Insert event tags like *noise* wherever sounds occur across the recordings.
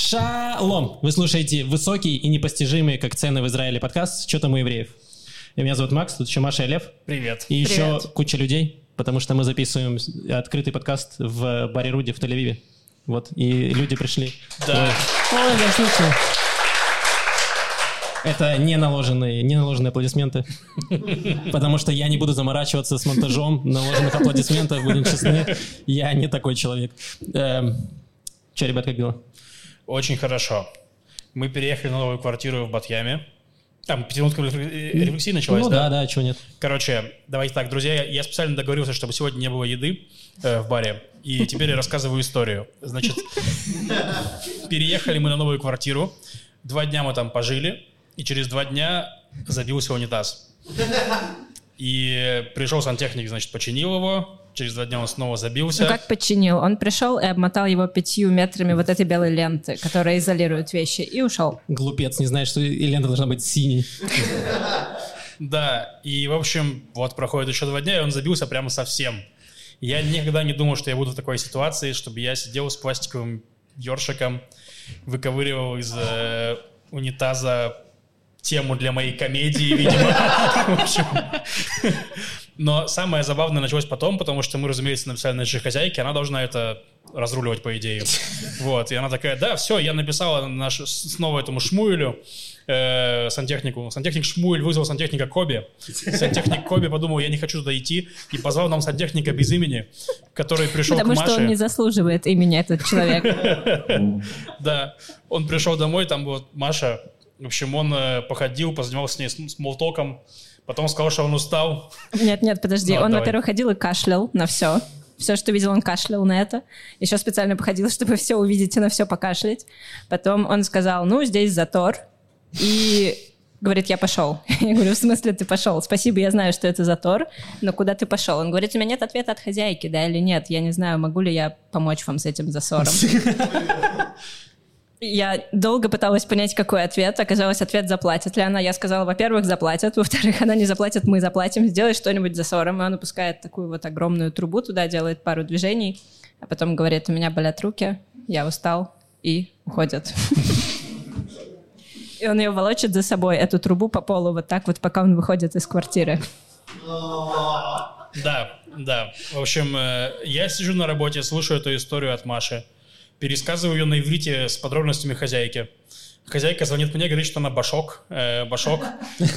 Шалом! Вы слушаете высокий и непостижимый, как цены в Израиле подкаст «Что там у евреев?». И Меня зовут Макс, тут еще Маша и Лев. Привет. И еще Привет. куча людей, потому что мы записываем открытый подкаст в баре Руди в Тель-Авиве. Вот, и люди пришли. Да. Ой, Ой, да, слушай. Это не наложенные, не наложенные аплодисменты. Потому что я не буду заморачиваться с монтажом наложенных аплодисментов, будем честны. Я не такой человек. Эм, Че, ребят, как дела? Очень хорошо. Мы переехали на новую квартиру в Батьяме. Там пятиминутка рефлексии рефлексии началась, Ну да, да, чего нет. Короче, давайте так, друзья, я- я специально договорился, чтобы сегодня не было еды э, в баре. И теперь я рассказываю историю. Значит, переехали мы на новую квартиру. Два дня мы там пожили. И через два дня забился унитаз. И пришел сантехник, значит, починил его. Через два дня он снова забился. Ну как починил? Он пришел и обмотал его пятью метрами вот этой белой ленты, которая изолирует вещи, и ушел. Глупец, не знает, что и лента должна быть синей. Да, и, в общем, вот проходит еще два дня, и он забился прямо совсем. Я никогда не думал, что я буду в такой ситуации, чтобы я сидел с пластиковым ёршиком, выковыривал из э, унитаза тему для моей комедии, видимо. *laughs* Но самое забавное началось потом, потому что мы, разумеется, написали нашей хозяйке, она должна это разруливать, по идее. *laughs* Вот, и она такая, да, все, я написала наш, снова этому Шмуэлю, э, сантехнику. Сантехник Шмуэль вызвал сантехника Коби. Сантехник Коби подумал, я не хочу туда идти, и позвал нам сантехника без имени, который пришел Потому к что он не Маше. заслуживает имени этот человек. *laughs* Да, он пришел домой, там вот Маша, в общем, он э, походил, позанимался с ней с- смолтоком, потом сказал, что он устал. Нет, нет, подожди. Ну, Он, давай. во-первых, ходил и кашлял на все. Все, что видел, он кашлял на это. Еще специально походил, *laughs* чтобы все увидеть и на все покашлять. Потом он сказал, ну, здесь затор. И говорит, я пошел. *laughs* Я говорю, в смысле ты пошел? Спасибо, я знаю, что это затор, но куда ты пошел? Он говорит, у меня нет ответа от хозяйки, да или нет. Я не знаю, могу ли я помочь вам с этим засором. *laughs* Я долго пыталась понять, какой ответ. Оказалось, ответ заплатит ли она. Я сказала, во-первых, заплатят. Во-вторых, она не заплатит, мы заплатим. Сделай что-нибудь за ссором. И он опускает такую вот огромную трубу туда, делает пару движений, а потом говорит, у меня болят руки, я устал, и уходит. И он ее волочит за собой, эту трубу по полу, вот так вот, пока он выходит из квартиры. Да, да. В общем, э, я сижу на работе, слушаю эту историю от Маши, пересказываю ее на иврите с подробностями хозяйки. Хозяйка звонит мне, говорит, что она башок, э, башок,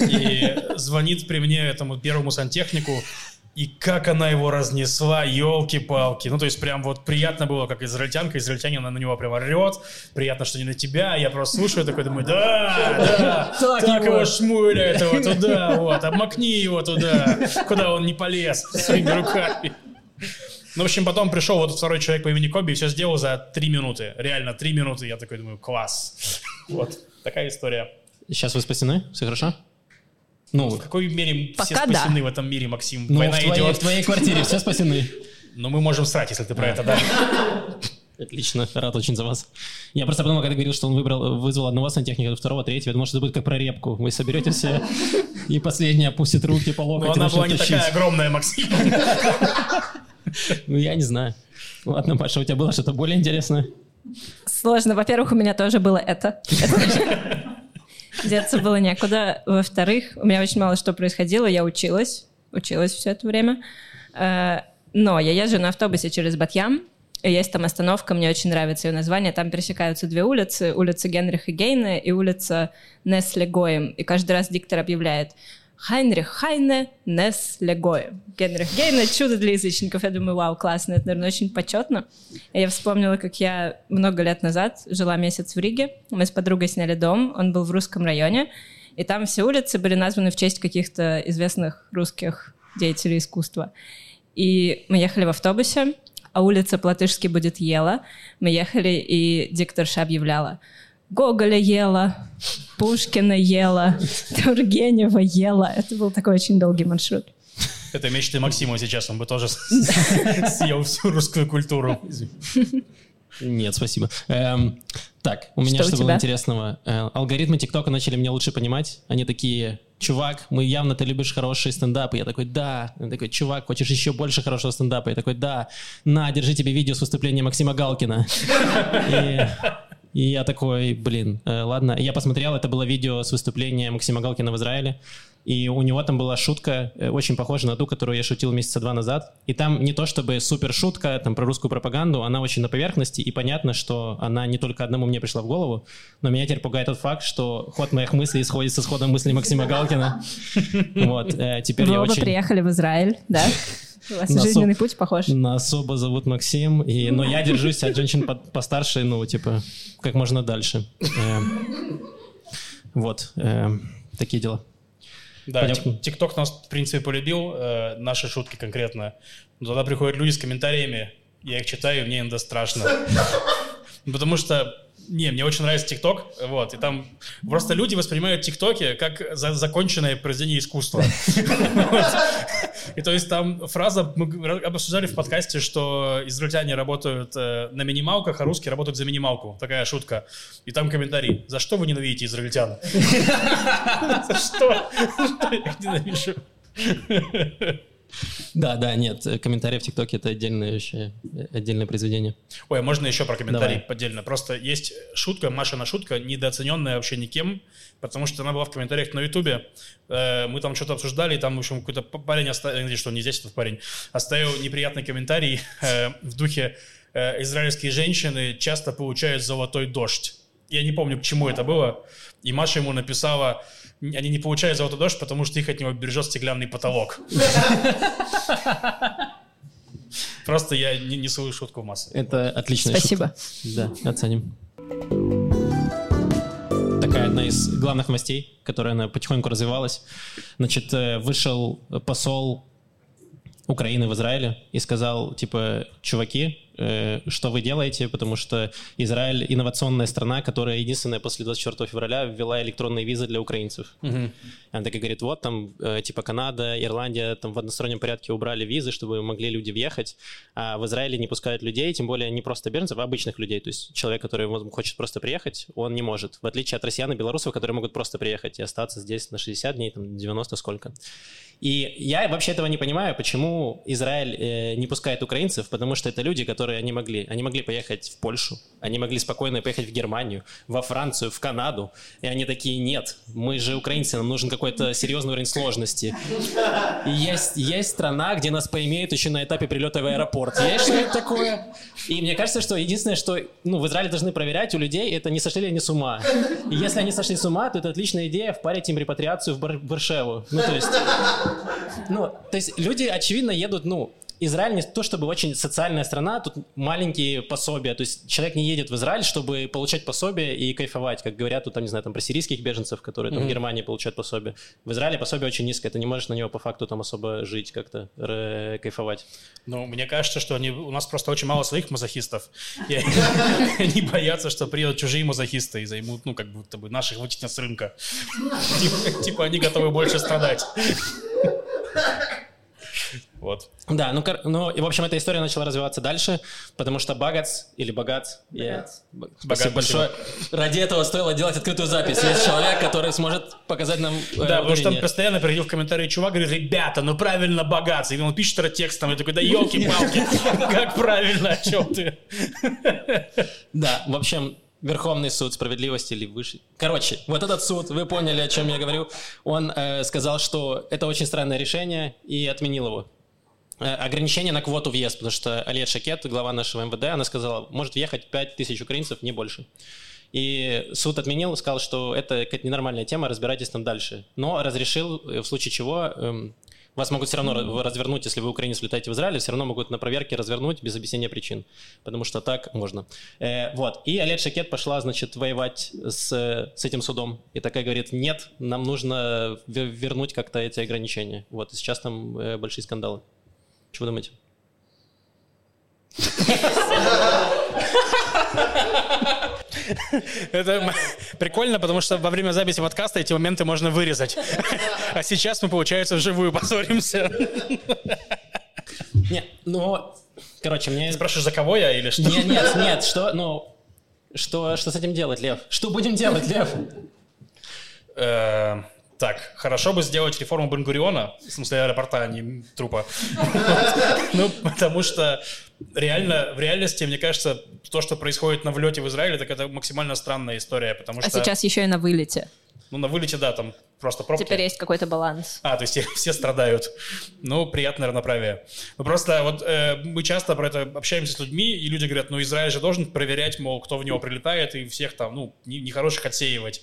и звонит при мне этому первому сантехнику, и как она его разнесла, елки-палки. Ну, то есть прям вот приятно было, как израильтянка, израильтянин, она на него прям орет, приятно, что не на тебя, я просто слушаю, такой думаю, да, да, так, его шмуля этого туда, вот, обмакни его туда, куда он не полез своими руками. Ну, в общем, потом пришел вот второй человек по имени Коби и все сделал за три минуты. Реально, три минуты. Я такой думаю, класс. Вот, такая история. Сейчас вы спасены? Все хорошо? Ну, В какой мере все Пока да. спасены в этом мире, Максим? ну Война в, твоей, идет. в твоей квартире все спасены. Но мы можем срать, если ты про это, да. Отлично, рад очень за вас. Я просто подумал, когда говорил, что он выбрал, вызвал одного сантехника, второго, третьего, я думал, что это будет как про репку. Вы соберете все, и последний опустит руки по Но локоть и она была не такая огромная, Максим. *laughs* Ну, я не знаю. Ладно, Паша, у тебя было что-то более интересное? Сложно. Во-первых, у меня тоже было это. *laughs* Деться было некуда. Во-вторых, у меня очень мало что происходило. Я училась. Училась все это время. Э, Но я езжу на автобусе через Батьям. Есть там остановка, мне очень нравится ее название. Там пересекаются две улицы. Улица Генриха Гейне и улица Несле Гоем. И каждый раз диктор объявляет Хайнрих Хайне Несле Гоем. Генрих Гейне — чудо для язычников. Я думаю, вау, классно, это, наверное, очень почетно. Я вспомнила, как я много лет назад жила месяц в Риге. Мы с подругой сняли дом, он был в русском районе. И там все улицы были названы в честь каких-то известных русских деятелей искусства. И мы ехали в автобусе, а улица по-латышски будет Ела. Мы ехали, и дикторша объявляла Гоголя ела, Пушкина ела, Тургенева ела. Это был такой очень долгий маршрут. Это мечты Максима сейчас, он бы тоже *laughs* съел всю русскую культуру. Нет, спасибо. Эм, так, у меня Что у что, было тебя? интересного? Э, алгоритмы ТикТока начали меня лучше понимать. Они такие, чувак, мы явно ты любишь хорошие стендапы. Я такой, да. Он такой, чувак, хочешь еще больше хорошего стендапа? Я такой, да. На, держи тебе видео с выступления Максима Галкина. И я такой, блин, э, ладно. Я посмотрел, это было видео с выступления Максима Галкина в Израиле. И у него там была шутка, э, очень похожа на ту, которую я шутил месяца два назад. И там не то чтобы супер шутка там, про русскую пропаганду, она очень на поверхности, и понятно, что она не только одному мне пришла в голову, но меня теперь пугает тот факт, что ход моих мыслей сходится с ходом мыслей Максима Галкина. *laughs* Вот, э, теперь я очень... приехали в Израиль, да? *laughs* У вас На жизненный путь похож. Нас особо зовут Максим, и, но я держусь от женщин по- постарше, ну, типа, как можно дальше. Эм, Вот, эм, такие дела. Да, ТикТок нас, в принципе, полюбил, э, наши шутки конкретно. Но тогда приходят люди с комментариями, я их читаю, и мне иногда страшно. Потому что, не, мне очень нравится ТикТок, вот, и там просто люди воспринимают ТикТоки как за- законченное произведение искусства. *laughs* И то есть там фраза, мы обсуждали в подкасте, что израильтяне работают э, на минималках, а русские работают за минималку. Такая шутка. И там комментарий. За что вы ненавидите израильтян? *laughs* За что? Я ненавижу? *laughs* Да, да, нет, комментарии в ТикТоке это отдельное вообще, отдельное произведение. Ой, а можно еще про комментарий Давай. отдельно? Просто есть шутка, Машина шутка, недооцененная вообще никем, потому что она была в комментариях на Ютубе. Э, Мы там что-то обсуждали, и там, в общем, какой-то парень оставил, что, не здесь этот парень, оставил неприятный комментарий э, в духе э, «Израильские женщины часто получают золотой дождь». Я не помню, к чему это было. И Маша ему написала, они не получают золотой дождь, потому что их от него бережет стеклянный потолок. Просто я не несу шутку в массу. Это отличная Спасибо. шутка. Да, оценим. Такая одна из главных новостей, которая она потихоньку развивалась. Значит, э, вышел посол Украины в Израиле и сказал, типа, чуваки, что вы делаете, потому что Израиль инновационная страна, которая единственная после 24 февраля ввела электронные визы для украинцев. И Она такая говорит, вот там, э, типа, Канада, Ирландия, там в одностороннем порядке убрали визы, чтобы могли люди въехать, а в Израиле не пускают людей, тем более не просто беженцев, а обычных людей. То есть человек, который хочет просто приехать, он не может. В отличие от россиян и белорусов, которые могут просто приехать и остаться здесь на 60 дней, там 90 сколько. И я вообще этого не понимаю, почему Израиль э, не пускает украинцев, потому что это люди, которые они могли. Они могли поехать в Польшу, они могли спокойно поехать в Германию, во Францию, в Канаду. И они такие, нет, мы же украинцы, нам нужен какой-то серьезный уровень сложности. И есть, есть страна, где нас поимеют еще на этапе прилета в аэропорт. Есть что-нибудь такое? И мне кажется, что единственное, что ну, в Израиле должны проверять у людей, это не сошли ли они с ума. И если они сошли с ума, то это отличная идея впарить им репатриацию в Бар- Баршеву. Ну, то есть... Ну, то есть люди, очевидно, едут, ну, Израиль не то чтобы очень социальная страна, тут маленькие пособия. То есть человек не едет в Израиль, чтобы получать пособие и кайфовать, как говорят тут, там, не знаю, там про сирийских беженцев, которые там в Германии получают пособие. В Израиле пособие очень низкое, ты не можешь на него по факту там особо жить как-то, кайфовать. Ну, мне кажется, что они, у нас просто очень мало своих мазохистов. И они, *laughs* они боятся, что приедут чужие мазохисты и займут, ну, как будто бы наших вытеснят с рынка. *laughs* Типа, типа они готовы больше страдать. Вот. Да, ну, ну, и, в общем, эта история начала развиваться дальше, потому что Багац, или Багац, я- Б- Багац, спасибо большое. Ради этого стоило делать открытую запись. Есть человек, который сможет показать нам э, Да, потому что там ударение. постоянно приходил в комментарии чувак, говорит, ребята, ну правильно богатство. И он пишет это текстом, и такой, да елки-палки, *laughs* как правильно, о чем ты? Да, в общем, Верховный суд справедливости или выше. Короче, вот этот суд, вы поняли, о чем я говорю, он э, сказал, что это очень странное решение и отменил его. Э, ограничение на квоту въезд, потому что Алия Шакет, глава нашего МВД, она сказала, может въехать 5 тысяч украинцев, не больше. И суд отменил, сказал, что это какая-то ненормальная тема, разбирайтесь там дальше. Но разрешил, э, в случае чего, эм, вас могут все равно развернуть, если вы украинец летаете в Израиль, все равно могут на проверке развернуть без объяснения причин, потому что так можно. Э, вот. И Олег Шакет пошла, значит, воевать с, с этим судом. И такая говорит, нет, нам нужно ве- вернуть как-то эти ограничения. Вот. И сейчас там э, большие скандалы. Что вы думаете? Это прикольно, потому что во время записи подкаста эти моменты можно вырезать. А сейчас мы, получается, вживую поссоримся. Нет, ну, короче, мне... Спрашиваешь, за кого я или что? Нет, нет, нет, что, ну, что, что с этим делать, Лев? Что будем делать, Лев? Так, хорошо бы сделать реформу Бенгуриона, в смысле аэропорта, а не трупа. *laughs* Ну, потому что реально, в реальности, мне кажется, то, что происходит на влете в Израиле, так это максимально странная история, потому А что... сейчас еще и на вылете. Ну, на вылете, да, там просто пробки. Теперь есть какой-то баланс. А, то есть *laughs* все страдают. Ну, приятное равноправие. Ну, просто вот э, мы часто про это общаемся с людьми, и люди говорят, ну, Израиль же должен проверять, мол, кто в него прилетает, и всех там, ну, не- нехороших отсеивать.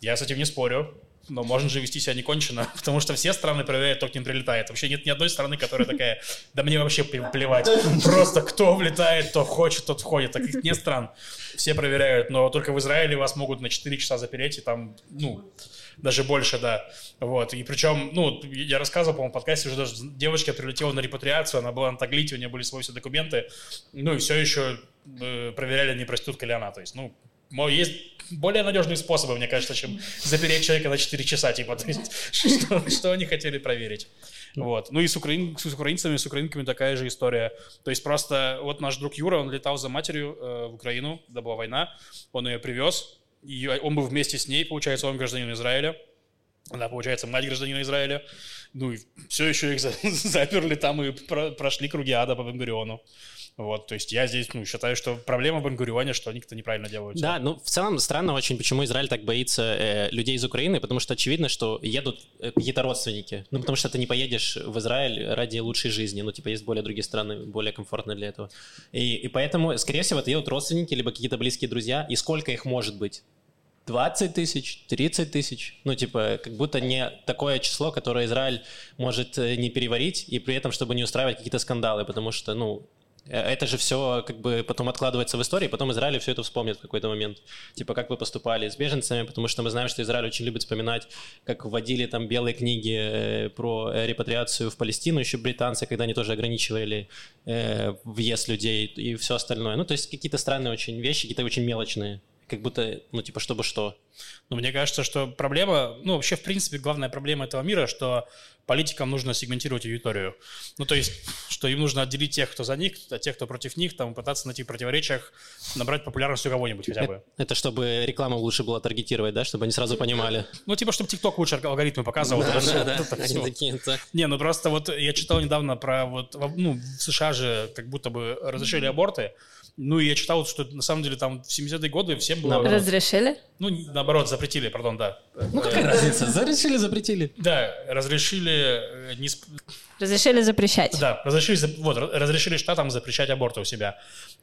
Я с этим не спорю, но можно же вести себя неконченно, *laughs* потому что все страны проверяют, кто к ним прилетает. Вообще нет ни одной страны, которая такая, да мне вообще пле- плевать. Просто кто влетает, кто хочет, тот входит. Таких нет стран. Все проверяют, но только в Израиле вас могут на 4 часа запереть, и там, ну, даже больше, да. Вот. И причем, ну, я рассказывал, по-моему, в подкасте уже даже девочка прилетела на репатриацию, она была на Таглите, у нее были свои все документы, ну, и все еще э, проверяли, не проститутка ли она. То есть, ну, есть более надежные способы, мне кажется, чем запереть человека на 4 часа, типа, то есть, что, что они хотели проверить. Вот. Ну и с, украин- с украинцами, с украинками такая же история. То есть просто вот наш друг Юра, он летал за матерью э, в Украину, когда была война, он ее привез, и он был вместе с ней, получается, он гражданин Израиля, она, получается, мать гражданина Израиля. Ну и все еще их за- *laughs* заперли там и про- прошли круги ада по Бенгуриону. Вот, то есть я здесь, ну, считаю, что проблема в Бенгурионе, что они как-то неправильно делают. Да, ну в целом странно очень, почему Израиль так боится э, людей из Украины, потому что очевидно, что едут э, какие-то родственники. Ну потому что ты не поедешь в Израиль ради лучшей жизни. Ну типа есть более другие страны, более комфортные для этого. И, и поэтому, скорее всего, это едут родственники, либо какие-то близкие друзья. И сколько их может быть? 20 тысяч, 30 тысяч. Ну, типа, как будто не такое число, которое Израиль может э, не переварить, и при этом, чтобы не устраивать какие-то скандалы, потому что, ну, э, это же все как бы потом откладывается в истории, потом Израиль все это вспомнит в какой-то момент. Типа, как вы поступали с беженцами, потому что мы знаем, что Израиль очень любит вспоминать, как вводили там белые книги э, про репатриацию в Палестину, еще британцы, когда они тоже ограничивали въезд людей и все остальное. Ну, то есть какие-то странные очень вещи, какие-то очень мелочные. Как будто, ну, типа, чтобы что. Но мне кажется, что проблема, ну, вообще, в принципе, главная проблема этого мира, что политикам нужно сегментировать аудиторию. Ну, то есть, что им нужно отделить тех, кто за них, от тех, кто против них, там, пытаться найти в противоречиях, набрать популярность у кого-нибудь хотя бы. Это чтобы рекламу лучше было таргетировать, да, чтобы они сразу понимали. Ну, типа, чтобы ТикТок лучше алгоритмы показывал. это это *laughs* Они всё. такие, так. Не, ну просто вот я читал недавно про вот, во- ну, в США же как будто бы разрешили аборты, ну и я читал, что на самом деле там в 70-е годы всем было... Разрешили? Ну, наоборот, запретили, пардон, да. Ну какая разница? Зарешили, запретили. Да, разрешили э, не Разрешили запрещать. Да, разрешили, за- вот, ра- разрешили штатам запрещать аборты у себя.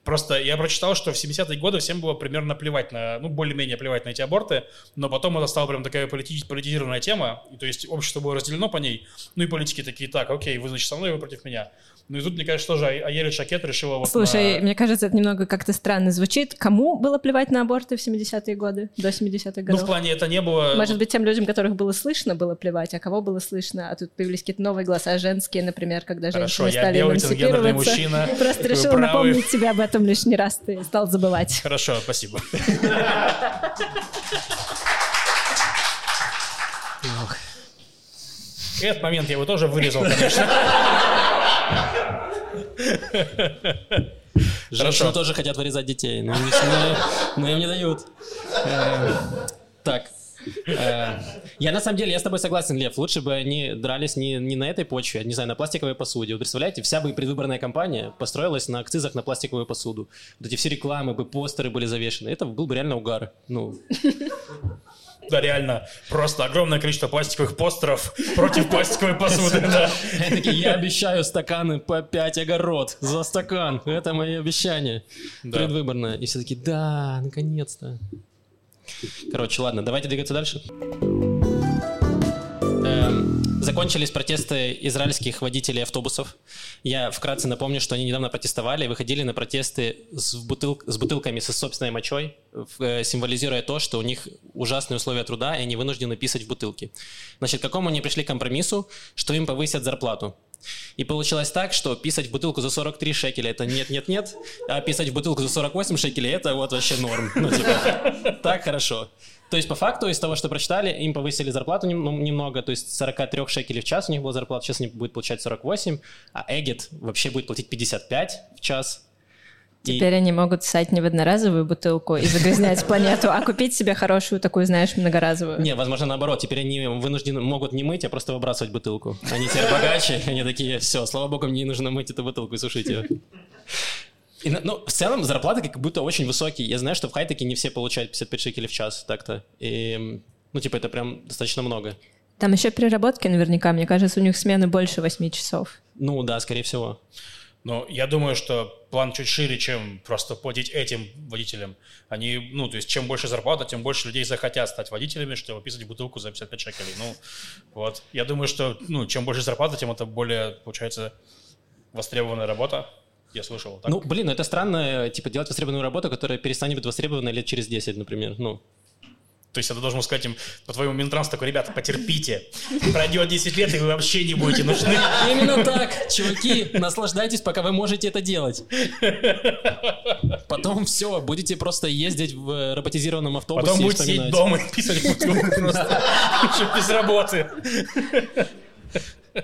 Просто я прочитал, что в 70-е годы всем было примерно плевать на, ну, более-менее плевать на эти аборты, но потом это стала прям такая полити- политизированная тема, и, то есть общество было разделено по ней, ну и политики такие, так, окей, вы, значит, со мной, вы против меня. Ну и тут, мне кажется, тоже А- Аеля Шакет решила вот Слушай, на- мне кажется, это немного как-то странно звучит. Кому было плевать на аборты в 70-е годы, до 70-х Ну, годов? в плане это не было... Может быть, тем людям, которых было слышно, было плевать, а кого было слышно? А тут появились какие-то новые голоса женские, например, когда Хорошо, женщины стали эмансипироваться. мужчина. *laughs* Просто Вы решила правы. напомнить тебе об этом лишний раз, ты стал забывать. Хорошо, спасибо. Этот момент я его тоже вырезал, конечно. *laughs* Женщины тоже хотят вырезать детей, но, им не дают. Э, Так. Э, Я на самом деле, я с тобой согласен, Лев. Лучше бы они дрались не, не на этой почве, а, не знаю, на пластиковой посуде. Вы представляете, вся бы предвыборная кампания построилась на акцизах на пластиковую посуду. Вот эти все рекламы бы, постеры были завешены. Это был бы реально угар. Ну, Да, реально, просто огромное количество пластиковых постеров против пластиковой посуды, да. Я обещаю стаканы по 5 огород за стакан. Это мои обещания. Предвыборное. И все таки да, наконец-то. Короче, ладно, давайте двигаться дальше. Эм, Закончились протесты израильских водителей автобусов. Я вкратце напомню, что они недавно протестовали и выходили на протесты с, бутыл- с бутылками со собственной мочой, э, символизируя то, что у них ужасные условия труда, и они вынуждены писать в бутылки. Значит, к какому они пришли компромиссу, что им повысят зарплату. И получилось так, что писать в бутылку за 43 шекеля это нет-нет-нет, а писать в бутылку за 48 шекелей это вот вообще норм. Ну, типа, так хорошо. То есть, по факту, из того, что прочитали, им повысили зарплату нем- ну, немного, то есть с 43 шекелей в час у них была зарплата, сейчас они будут получать 48, а Эгет вообще будет платить 55 в час. И- Теперь они могут ссать не в одноразовую бутылку и загрязнять планету, а купить себе хорошую такую, знаешь, многоразовую. Не, возможно, наоборот. Теперь они вынуждены могут не мыть, а просто выбрасывать бутылку. Они теперь богаче, они такие, все, слава богу, мне не нужно мыть эту бутылку и сушить ее. И, ну, в целом, зарплаты как будто очень высокие. Я знаю, что в хай-теке не все получают 55 шекелей в час, так-то. И, ну, типа, это прям достаточно много. Там еще переработки наверняка. Мне кажется, у них смены больше 8 часов. Ну, да, скорее всего. Но я думаю, что план чуть шире, чем просто платить этим водителям. Они, ну, то есть, чем больше зарплата, тем больше людей захотят стать водителями, чтобы выписать бутылку за 55 шекелей. Ну, вот. Я думаю, что, ну, чем больше зарплата, тем это более, получается, востребованная работа. Я слышал. Так? Ну, блин, ну это странно, типа, делать востребованную работу, которая перестанет быть востребованной лет через 10, например. Ну, То есть, это должен сказать им, по твоему Минтранс такой, ребята, потерпите. Пройдет 10 лет, и вы вообще не будете нужны. *laughs* Именно так, чуваки, наслаждайтесь, пока вы можете это делать. Потом все, будете просто ездить в роботизированном автобусе Потом будете сидеть дома и писать *laughs* просто. Без работы.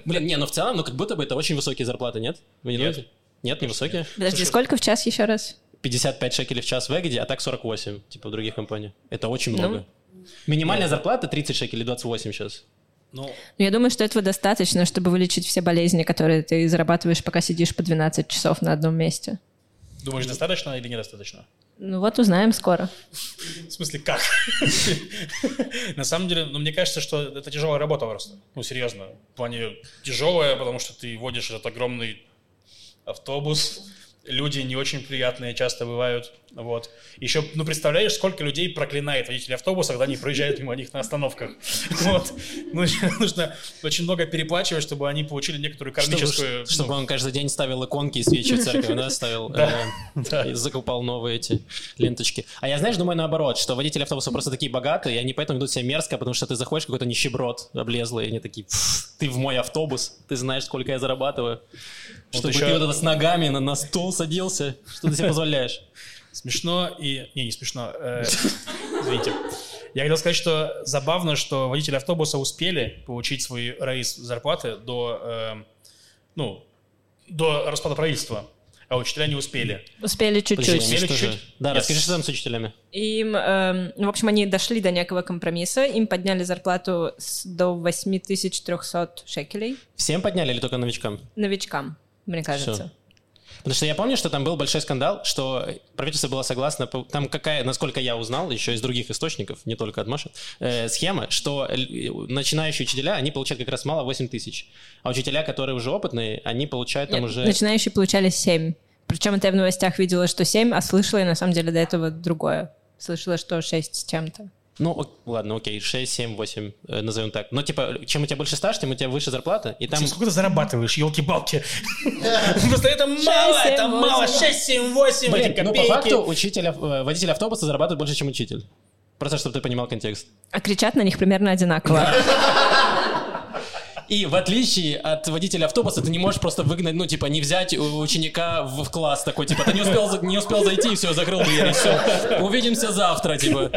Блин, не, ну в целом, ну как будто бы это очень высокие зарплаты, нет? Вы не думаете? Нет, не высокие? Подожди, Слушай, сколько в час еще раз? 55 шекелей в час в Эгиде, а так 48, типа в других компаниях. Это очень Ну. много. Минимальная зарплата 30 шекелей, 28 сейчас. Ну, Ну, я думаю, что этого достаточно, чтобы вылечить все болезни, которые ты зарабатываешь, пока сидишь по 12 часов на одном месте. думаешь, достаточно или недостаточно? Ну вот узнаем скоро. В смысле, как? На самом деле, ну, мне кажется, что это тяжелая работа просто. Ну, серьезно. В плане тяжелая, потому что ты водишь этот огромный автобус. Люди не очень приятные часто бывают. Вот. Еще, ну, представляешь, сколько людей проклинает водителей автобуса, когда они проезжают мимо них на остановках. *laughs* Вот. Ну, нужно очень много переплачивать, чтобы они получили некоторую кармическую... Чтобы, чтобы ну, он каждый день ставил иконки и свечи в церковь, да, ставил, *laughs* э, и закупал новые эти ленточки. А я, знаешь, думаю наоборот, что водители автобуса просто такие богатые, и они поэтому ведут себя мерзко, потому что ты заходишь какой-то нищеброд облезлый, и они такие, «Пф, ты в мой автобус, ты знаешь, сколько я зарабатываю. Чтобы ты вот это с ногами на, на стул садился, что ты себе позволяешь? Смешно и... Не, не смешно. э, *laughs* Извините. Я хотел сказать, что забавно, что водители автобуса успели получить свой рейс зарплаты до, э, ну, до распада правительства, а учителя не успели. Успели чуть-чуть. что чуть-чуть? Да, Yes. расскажи, что там с учителями. Им, ну, в общем, они дошли до некого компромисса, им подняли зарплату с- до 8300 шекелей Всем подняли или только новичкам? новичкам, мне кажется. Всё. Потому что я помню, что там был большой скандал, что правительство было согласно, там какая, насколько я узнал, еще из других источников, не только от Маши, э, схема, что начинающие учителя, они получают как раз мало 8 тысяч, а учителя, которые уже опытные, они получают там Нет, уже... Начинающие получали 7. Причем это я в новостях видела, что 7, а слышала я на самом деле до этого другое. Слышала, что 6 с чем-то. Ну, ок- ладно, окей, 6, 7, 8, э, назовем так. Но, типа, чем у тебя больше стаж, тем у тебя выше зарплата, и там... Сколько ты зарабатываешь, елки-балки? *laughs* Просто это мало, это мало. восемь. 6, 7, 8, Блин, эти ну, по факту, учитель, ав- э, водитель автобуса зарабатывает больше, чем учитель. Просто, чтобы ты понимал контекст. А кричат на них примерно одинаково. *laughs* И в отличие от водителя автобуса, ты не можешь просто выгнать, ну, типа, не взять у- ученика в, в класс такой, типа, ты не успел, не успел зайти, и все, закрыл дверь, и все. Увидимся завтра, типа.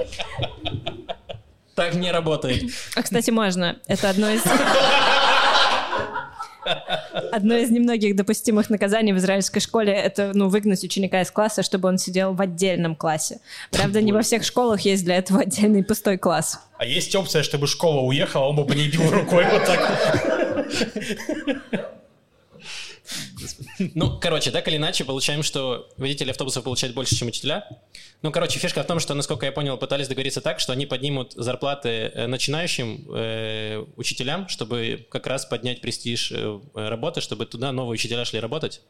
Так не работает. А, кстати, можно. Это одно из... Одно из немногих допустимых наказаний в израильской школе — это ну, выгнать ученика из класса, чтобы он сидел в отдельном классе. Правда, не во всех школах есть для этого отдельный пустой класс. А есть опция, чтобы школа уехала, он бы по ней бил рукой вот так. Ну, короче, так или иначе, получаем, что водители автобусов получают больше, чем учителя. Ну, короче, фишка в том, что, насколько я понял, пытались договориться так, что они поднимут зарплаты э, начинающим э, учителям, чтобы как раз поднять престиж э, работы, чтобы туда новые учителя шли работать.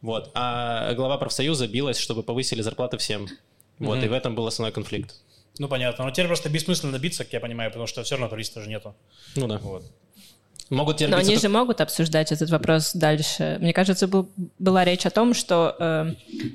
Вот. А глава профсоюза билась, чтобы повысили зарплаты всем. Вот, и в этом был основной конфликт. Ну, понятно. Но теперь просто бессмысленно биться, как я понимаю, потому что все равно правительства же нету. Ну да. Вот. Могут Но они же могут обсуждать этот вопрос дальше. Мне кажется, был- была речь о том, что э,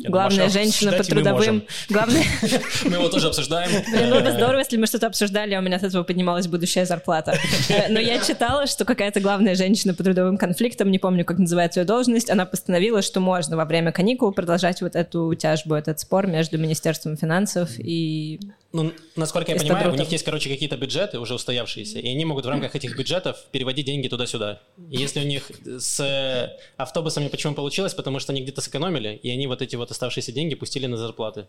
главная Маша, женщина по трудовым... Главная... *laughs* Мы его тоже обсуждаем. Блин, было бы здорово, если мы что-то обсуждали, а у меня от этого поднималась будущая зарплата. Э, Но я читала, что какая-то главная женщина по трудовым конфликтам, не помню, как называется ее должность, она постановила, что можно во время каникул продолжать вот эту тяжбу, этот спор между Министерством финансов и Ну, насколько я понимаю, у них есть, короче, какие-то бюджеты уже устоявшиеся, и они могут в рамках этих бюджетов переводить деньги туда-сюда. И если у них с э, автобусами почему получилось, потому что они где-то сэкономили, и они вот эти вот оставшиеся деньги пустили на зарплаты.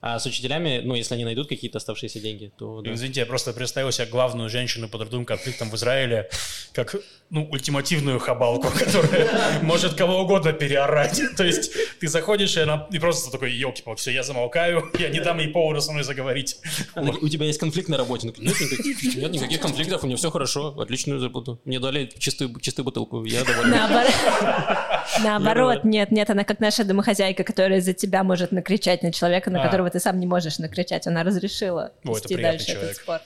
А с учителями, ну, если они найдут какие-то оставшиеся деньги, то... да. Извините, я просто представил себе главную женщину под родовым конфликтом в Израиле как ну, ультимативную хабалку, *laughs* которая может кого угодно переорать. *laughs* То есть ты заходишь, и она и просто такой, елки палки все, я замолкаю, *laughs* я не дам ей повода со мной заговорить. Она такая, У тебя есть конфликт на работе? Нет, никаких, нет никаких конфликтов, у меня все хорошо, отличную зарплату. Мне дали чистую, чистую бутылку, я доволен. *laughs* Наоборот, нет, нет, она как наша домохозяйка, которая за тебя может накричать на человека, на А. которого ты сам не можешь накричать. Она разрешила вести дальше этот спор.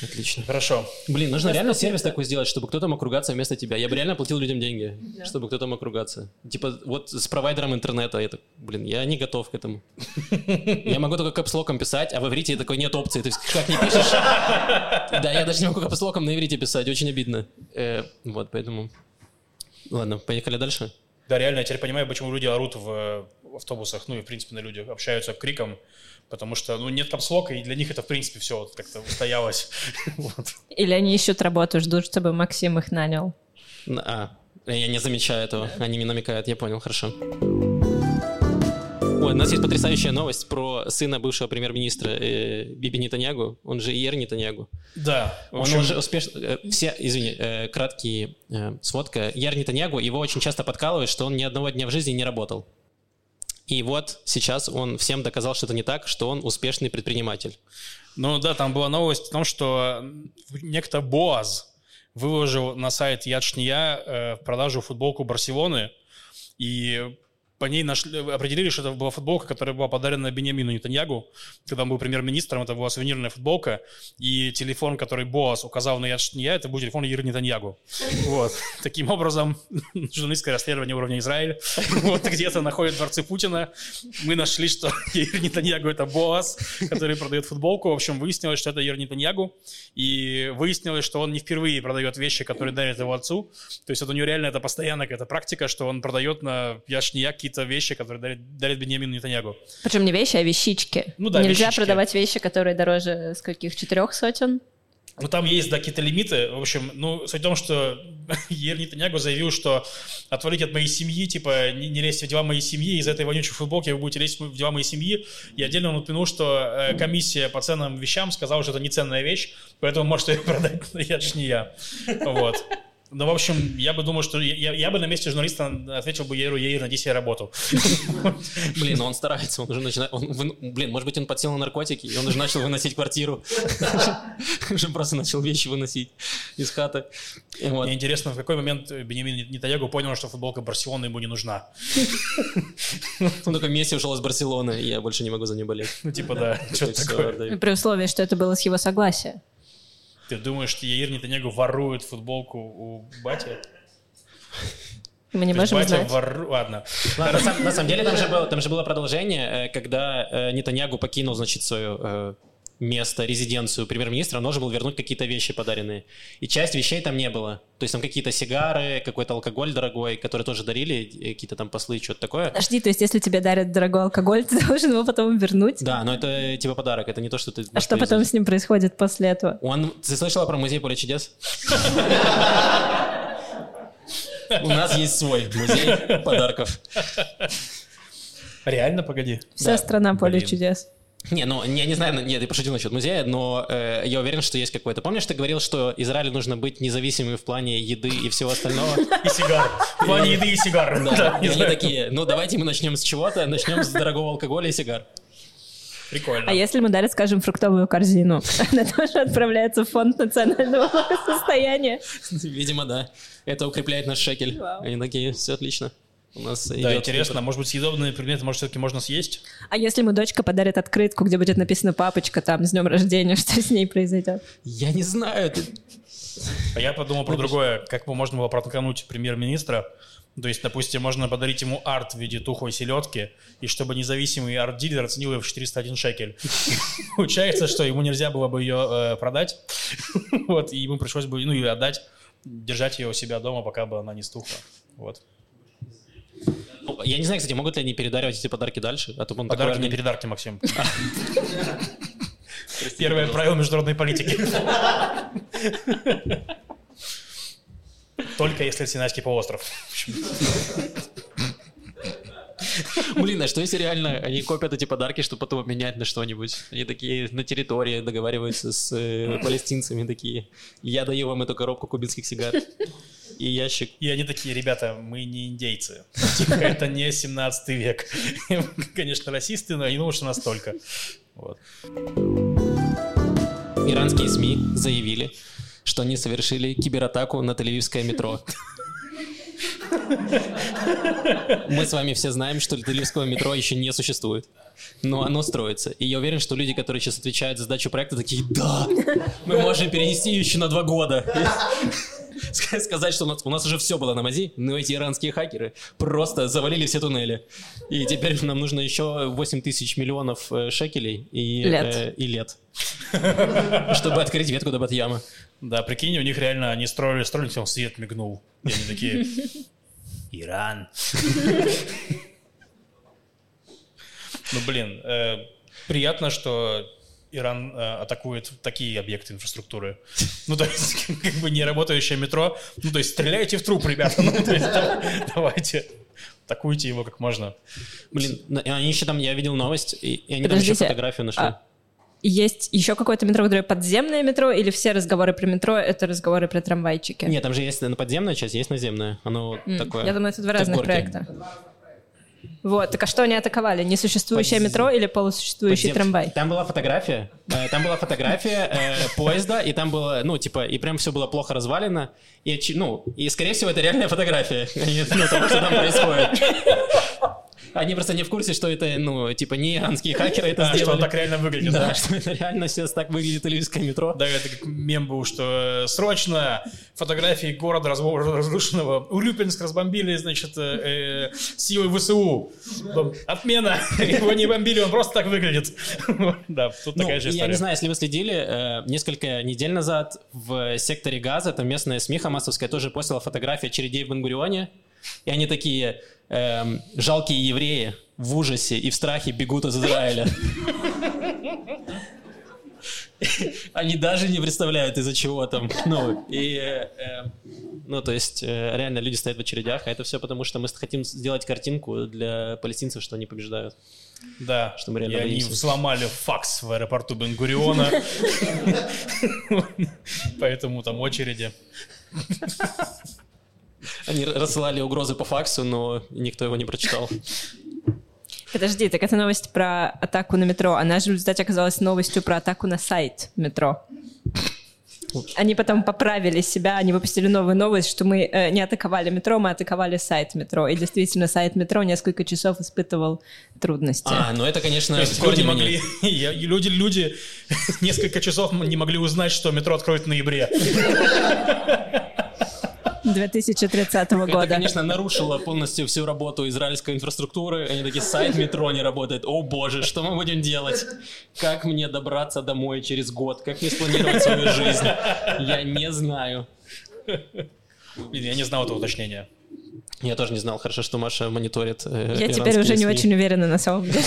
Да? Отлично. Хорошо. Блин, нужно реально сервис такой сделать, чтобы кто-то мог ругаться вместо тебя. Я бы реально платил людям деньги, чтобы кто-то мог ругаться. Типа вот с провайдером интернета, я так, блин, я не готов к этому. Я могу только капслоком писать, а в иврите такой нет опции. То есть как не пишешь... Да, я даже не могу капслоком на иврите писать, очень обидно. Э, Вот, поэтому... Ладно, поехали дальше. Да, реально, я теперь понимаю, почему люди орут в э, автобусах, ну и, в принципе, на людях, общаются криком, потому что, ну, нет капслока, и для них это, в принципе, все вот как-то устоялось. *laughs* Или они ищут работу, ждут, чтобы Максим их нанял. А, я не замечаю этого, они мне намекают, я понял, хорошо. Ой, у нас есть потрясающая новость про сына бывшего премьер-министра э, Биби Нетаньягу, он же Иер Нетаньягу. Да, Он общем, уже успешно... э, все, извини, э, краткий э, сводка. Яр Нетаньягу, его очень часто подкалывают, что он ни одного дня в жизни не работал. И вот сейчас он всем доказал, что это не так, что он успешный предприниматель. Ну да, там была новость о том, что некто Боаз выложил на сайт Ячния э, в продажу футболку Барселоны, и по ней нашли, определили, что это была футболка, которая была подарена Беньямину Нетаньягу, когда он был премьер-министром, это была сувенирная футболка, и телефон, который Боас указал на Ячния, это был телефон Иры Нетаньягу. Вот. Таким образом, *laughs* журналистское расследование уровня Израиль *laughs* вот где-то находит дворцы Путина. Мы нашли, что *laughs* Ир Нетаньягу это Боас, который продает футболку. В общем, выяснилось, что это Ир Нетаньягу. И выяснилось, что он не впервые продает вещи, которые дарят его отцу. То есть вот у него реально это постоянная какая-то практика, что он продает на Яшния какие-то вещи, которые дарит, дарит Беньямину Нетаньягу. Причем не вещи, а вещички. Ну да, Нельзя вещички. продавать вещи, которые дороже с каких четырех сотен. Ну, там есть, да, какие-то лимиты. В общем, ну, суть в том, что *laughs* Ер Нетаньягу заявил, что отвалите от моей семьи, типа, не, не лезьте в дела моей семьи, из этой вонючей футболки вы будете лезть в дела моей семьи. И отдельно он упомянул, что э, комиссия по ценным вещам сказала, что это не ценная вещь, поэтому может *laughs* ее продать, я ж не я. Вот. Ну, в общем, я бы думал, что я, я бы на месте журналиста ответил бы Еру, Еир, найди себе работу. *laughs* Блин, но он старается, он уже начинает... блин, может быть, он подсел на наркотики, и он уже начал выносить квартиру. *laughs* Уже просто начал вещи выносить из хаты. Мне интересно, в какой момент Бенемин Нетаньягу понял, что футболка Барселоны ему не нужна. *laughs* Он такой, Месси ушел из Барселоны, и я больше не могу за нее болеть. Ну, типа, да, такое. да. При условии, что это было с его согласия. Ты думаешь, что Яир Нетаньягу ворует футболку у бати? Мы не можем батя знать. вору- Ладно. Ладно, на, сам- на самом деле там же, было, там же было продолжение, э, когда э, Нетаньягу покинул, значит, свое э, место, резиденцию премьер-министра, он должен был вернуть какие-то вещи подаренные. И часть вещей там не было. То есть там какие-то сигары, какой-то алкоголь дорогой, которые тоже дарили, э, какие-то там послы, что-то такое. Подожди, то есть если тебе дарят дорогой алкоголь, *laughs* ты должен его потом вернуть? Да, но это э, типа подарок, это не то, что ты... А что потом с ним происходит после этого? Он... Ты слышала про музей поля чудес? У нас есть свой музей подарков. Реально, погоди. Вся Да. страна поле Блин. чудес. Не, ну, я не знаю, нет, я пошутил насчет музея, но э, я уверен, что есть какой-то. Помнишь, ты говорил, что Израилю нужно быть независимым в плане еды и всего остального? И сигар. В плане еды и сигар. Да, и не они такие, ну, давайте мы начнем с чего-то, начнем с дорогого алкоголя и сигар. Прикольно. А если ему дарят, скажем, фруктовую корзину, она тоже отправляется в фонд национального благосостояния. Видимо, да. Это укрепляет наш шекель. Они такие, все отлично. У нас Да, идет интересно, может быть, съедобные предметы, может, все-таки можно съесть? А если ему дочка подарит открытку, где будет написано «папочка» там с днем рождения, *laughs* что с ней произойдет? Я не знаю. А я подумал про другое. Как бы можно было проткнуть премьер-министра? То есть, допустим, можно подарить ему арт в виде тухлой селедки, и чтобы независимый арт-дилер оценил ее в 401 шекель. *laughs* Получается, что ему нельзя было бы ее э, продать, *laughs* вот, и ему пришлось бы, ну, или отдать, держать ее у себя дома, пока бы она не стухла. Вот. Ну, Я не знаю, кстати, могут ли они передаривать эти подарки дальше? А то он Подарки такой не передарки, Максим. *laughs* Первое правило международной политики. *laughs* Только если Синайский полуостров. *laughs* Блин, а что если реально они копят эти подарки, чтобы потом обменять на что-нибудь? Они такие на территории договариваются с э, палестинцами такие. Я даю вам эту коробку кубинских сигар и ящик. И они такие, ребята, мы не индейцы. Типа, это не 17 век. Конечно, расисты, но не думаю, что настолько. Вот. Иранские СМИ заявили, что они совершили кибератаку на Тель-Авивское метро. Мы с вами все знаем, что Тель-Авивского метро еще не существует. Но оно строится. И я уверен, что люди, которые сейчас отвечают за сдачу проекта, такие, да, мы можем перенести еще на два года. Сказать, что у нас, у нас уже все было на мази, но эти иранские хакеры просто завалили все туннели. И теперь нам нужно еще 8 тысяч миллионов э, шекелей и Лет. э, и лет. Чтобы открыть ветку до Батьяма. Да, прикинь, у них реально, они строили, строили, он свет мигнул. И они такие, Иран. Ну, блин, э, приятно, что Иран э, атакует такие объекты инфраструктуры. Ну, то есть, *laughs* как бы не работающее метро. Ну, то есть, стреляйте в труп, ребята. Ну, то есть, да- давайте, атакуйте его как можно. Блин, они еще там, я видел новость, и, и они там еще фотографию нашли. а- Есть еще какое-то метро, которое подземное метро, или все разговоры про метро — это разговоры про трамвайчики? Нет, там же есть на подземная часть, есть наземная. Оно М, такое. Я думаю, это два разных горки. проекта. Вот, так а что они атаковали? Несуществующее Подз- метро или полусуществующий Подзем- трамвай? Там была фотография, э, там была фотография э, поезда, и там было, ну, типа, и прям все было плохо развалено. И, ну, и, скорее всего, это реальная фотография, *laughs* ну, того, что там происходит. Они просто не в курсе, что это, ну, типа, не иранские хакеры это Да, что он сделали. так реально выглядит. Да, что это реально сейчас так выглядит Тель-Авивское метро. Да, это как мем был, что э, срочно фотографии города разрушенного. Урюпинск разбомбили, значит, э, э, силой ВСУ. Отмена. *laughs* Его не бомбили, он просто так выглядит. Да, тут Ну, такая же я история. не знаю, если вы следили, несколько недель назад в секторе Газа, там местная СМИ хамасовская тоже постила фотографии очередей в Бенгурионе, и они такие эм, жалкие евреи в ужасе и в страхе бегут из Израиля. Они даже не представляют, из-за чего там. Ну, и, э, э, ну, то есть, э, реально люди стоят в очередях, а это все потому, что мы хотим сделать картинку для палестинцев, что они побеждают. Да, Что мы реально и они взломали факс в аэропорту Бенгуриона. *laughs* Поэтому там очереди. Они рассылали угрозы по факсу, но никто его не прочитал. Подожди, так это новость про атаку на метро. Она же в результате оказалась новостью про атаку на сайт метро. Они потом поправили себя, они выпустили новую новость, что мы э, не атаковали метро, мы атаковали сайт метро. И действительно, сайт метро несколько часов испытывал трудности. А, ну это, конечно, То есть люди могли, *laughs* люди, люди *laughs* несколько часов не могли узнать, что метро откроет в ноябре. *laughs* 2030 Это, года. конечно, нарушило полностью всю работу израильской инфраструктуры. Они такие, сайт метро не работает. О боже, что мы будем делать? Как мне добраться домой через год? Как мне спланировать свою жизнь? Я не знаю. Блин, я не знал этого уточнения. Я тоже не знал. Хорошо, что Маша мониторит э, Я теперь уже не СМИ. очень уверена на самом деле.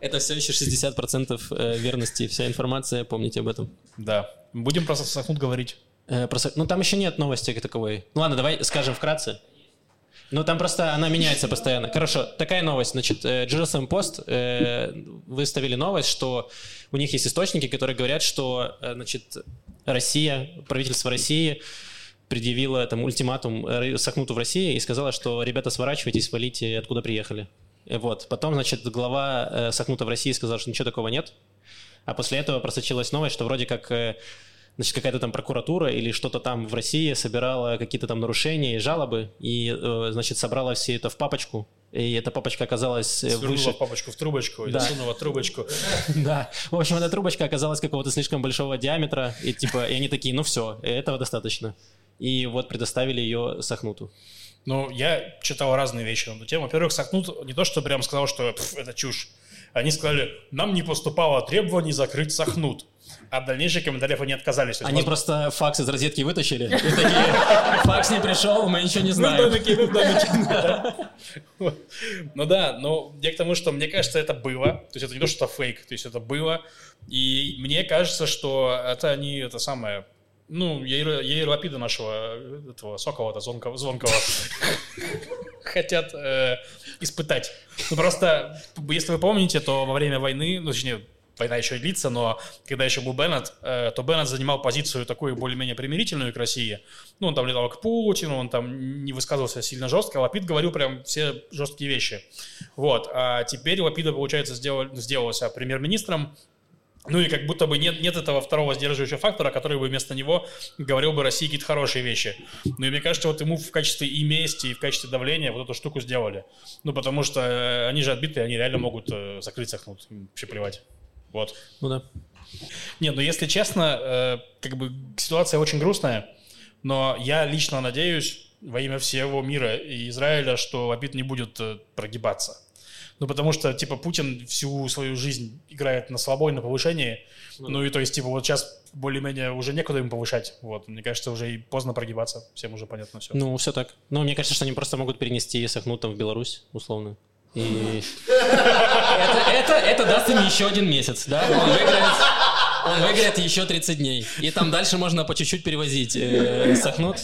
Это все еще 60% э, верности. Вся информация, помните об этом. Да. Будем про Сахнут говорить. Э, просто- ну, там еще нет новости таковой. Ну, ладно, давай скажем вкратце. Ну, там просто она меняется постоянно. Хорошо, такая новость. Значит, э, Jerusalem Post э, выставили новость, что у них есть источники, которые говорят, что, э, значит, Россия, правительство России предъявило там ультиматум Сахнуту в России и сказала, что ребята, сворачивайтесь, валите, откуда приехали. Вот. Потом, значит, глава э, Сахнута в России сказал, что ничего такого нет. А после этого просочилась новость, что вроде как значит, какая-то там прокуратура или что-то там в России собирала какие-то там нарушения и жалобы, и, э, значит, собрала все это в папочку, и эта папочка оказалась э, Свернула выше... папочку в трубочку и Да. засунула трубочку. *laughs* Да. В общем, эта трубочка оказалась какого-то слишком большого диаметра, и типа, и они такие, ну все, этого достаточно. И вот предоставили ее Сахнуту. Ну, я читал разные вещи на эту тему. Во-первых, Сахнут не то, что прям сказал, что «Пф, это чушь. Они сказали, нам не поступало требований закрыть Сахнут. А от дальнейших комментариев они отказались. Есть, Они может, просто факс из розетки вытащили. И такие, факс не пришел, мы ничего не Мы в знаем. домике, мы в домике. *laughs* Да. Вот. Ну да, но я к тому, что мне кажется, это было. То есть это не то, что это фейк, то есть это было. И мне кажется, что это они, это самое, ну, Яир, Яир Лапида нашего, э, этого Сокола-то, звонкого, звонкого хотят э, испытать. Ну, просто, если вы помните, то во время войны, ну, точнее, война еще длится, но когда еще был Беннет, э, то Беннет занимал позицию такую более-менее примирительную к России. Ну, он там летал к Путину, он там не высказывался сильно жестко, а Лапид говорил прям все жесткие вещи. Вот. А теперь Лапида, получается, сделал, сделался премьер-министром, ну и как будто бы нет, нет этого второго сдерживающего фактора, который бы вместо него говорил бы России какие-то хорошие вещи. Ну и мне кажется, вот ему в качестве и мести, и в качестве давления вот эту штуку сделали. Ну потому что э, они же отбитые, они реально могут э, закрыть сахнут, им вообще плевать. Вот. Ну да. Не, ну если честно, э, как бы ситуация очень грустная, но я лично надеюсь во имя всего мира и Израиля, что Лапид не будет прогибаться. Ну, потому что, типа, Путин всю свою жизнь играет на слабой, на повышении. Ну, и то есть, типа, вот сейчас более-менее уже некуда им повышать. Вот, мне кажется, уже и поздно прогибаться. Всем уже понятно все. Ну, все так. Но мне кажется, что они просто могут перенести Сахнут там в Беларусь, условно. И *laughs* это, это, это даст им еще один месяц, да? Он выиграет, он выиграет еще 30 дней. И там дальше можно по чуть-чуть перевозить э, Сахнут.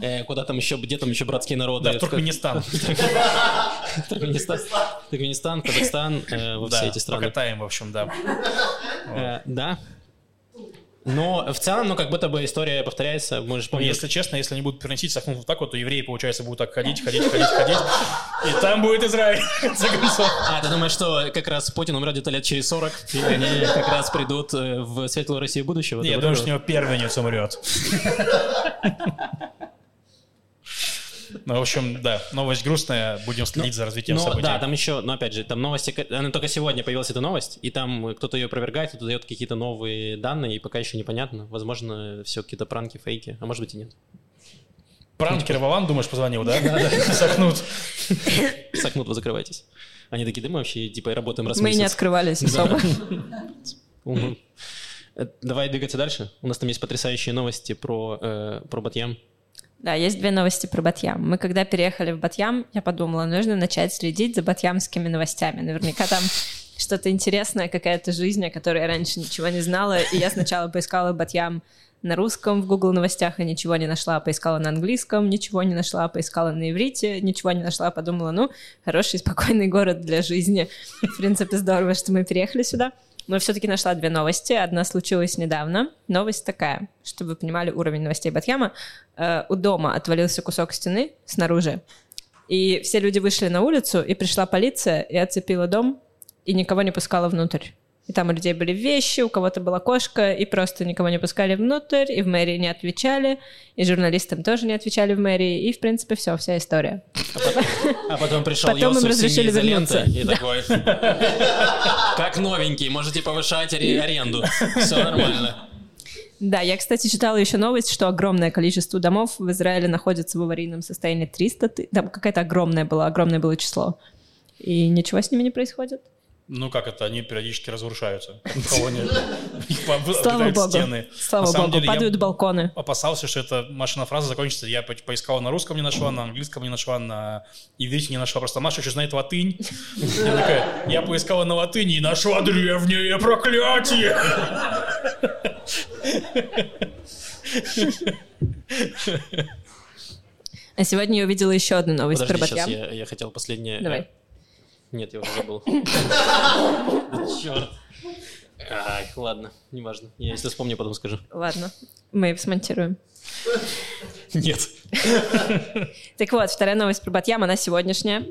Э, куда там еще, где там еще братские народы? Да, в Туркменистан. *laughs* Туркменистан, Туркменистан, Казахстан, э, все эти страны. покатаем, в общем, да. Э, да. Но в целом, ну, как будто бы история повторяется. Можешь Ну, помнить. если честно, если они будут переносить Сахнут вот так вот, то евреи, получается, будут так ходить, ходить, ходить, ходить. И там будет Израиль. *laughs* А, ты думаешь, что как раз Путин умрет где-то лет через 40, и они как раз придут э, в светлую Россию будущего? Не, Ты я думаю, что у него первенец умрет. *laughs* Ну, в общем, да, новость грустная, будем следить за развитием Ну, событий. да, там еще, ну, опять же, там новости, она только сегодня появилась эта новость, и там кто-то ее опровергает, кто-то дает какие-то новые данные, и пока еще непонятно. Возможно, все какие-то пранки, фейки, а может быть и нет. Пранкер Вован, думаешь, позвонил, да? Сахнут. Сакнут, вы закрывайтесь. Они такие, да мы вообще, типа, работаем раз Мы не открывались особо. Э, Давай двигаться дальше. У нас там есть потрясающие новости про, э, про Батьям. Да, есть две новости про Батьям. Мы когда переехали в Батьям, я подумала, нужно начать следить за батьямскими новостями. Наверняка там *laughs* что-то интересное, какая-то жизнь, о которой я раньше ничего не знала. И я сначала поискала Батьям на русском в Google новостях и ничего не нашла, поискала на английском, ничего не нашла, поискала на иврите, ничего не нашла, подумала, ну, хороший, спокойный город для жизни. В принципе, здорово, что мы переехали сюда. Но все-таки нашла две новости. Одна случилась недавно. Новость такая, чтобы вы понимали уровень новостей Батьяма. Э, у дома отвалился кусок стены снаружи, и все люди вышли на улицу, и пришла полиция, и оцепила дом, и никого не пускала внутрь. И там у людей были вещи, у кого-то была кошка, и просто никого не пускали внутрь, и в мэрии не отвечали, и журналистам тоже не отвечали в мэрии, и, в принципе, все, вся история. А потом пришел Потом им Йосиф разрешили синей изолентой вернуться. И такой, как новенький, можете повышать аре- аренду. Все нормально. Да, я, кстати, читала еще новость, что огромное количество домов в Израиле находится в аварийном состоянии 300 ты... Там какая-то огромное было, огромное было число. И ничего с ними не происходит. Ну как это, они периодически разрушаются. *laughs* Обитают богу. стены. Слава богу, падают балконы. опасался, что эта Машина фраза закончится. Я по- поискал на русском не нашла, на английском не нашла, на иврите не нашла. Просто Маша еще знает латынь. Я такая, я поискала на латыни и нашла древнее проклятие. А сегодня я увидела еще одну новость про сейчас Батьям. я, я хотел последнее. Давай. Нет, я уже забыл. *laughs* Черт. Ай, ладно, неважно. Я если вспомню, потом скажу. Ладно, мы смонтируем. Нет. *laughs* Так вот, вторая новость про Батьям, она сегодняшняя.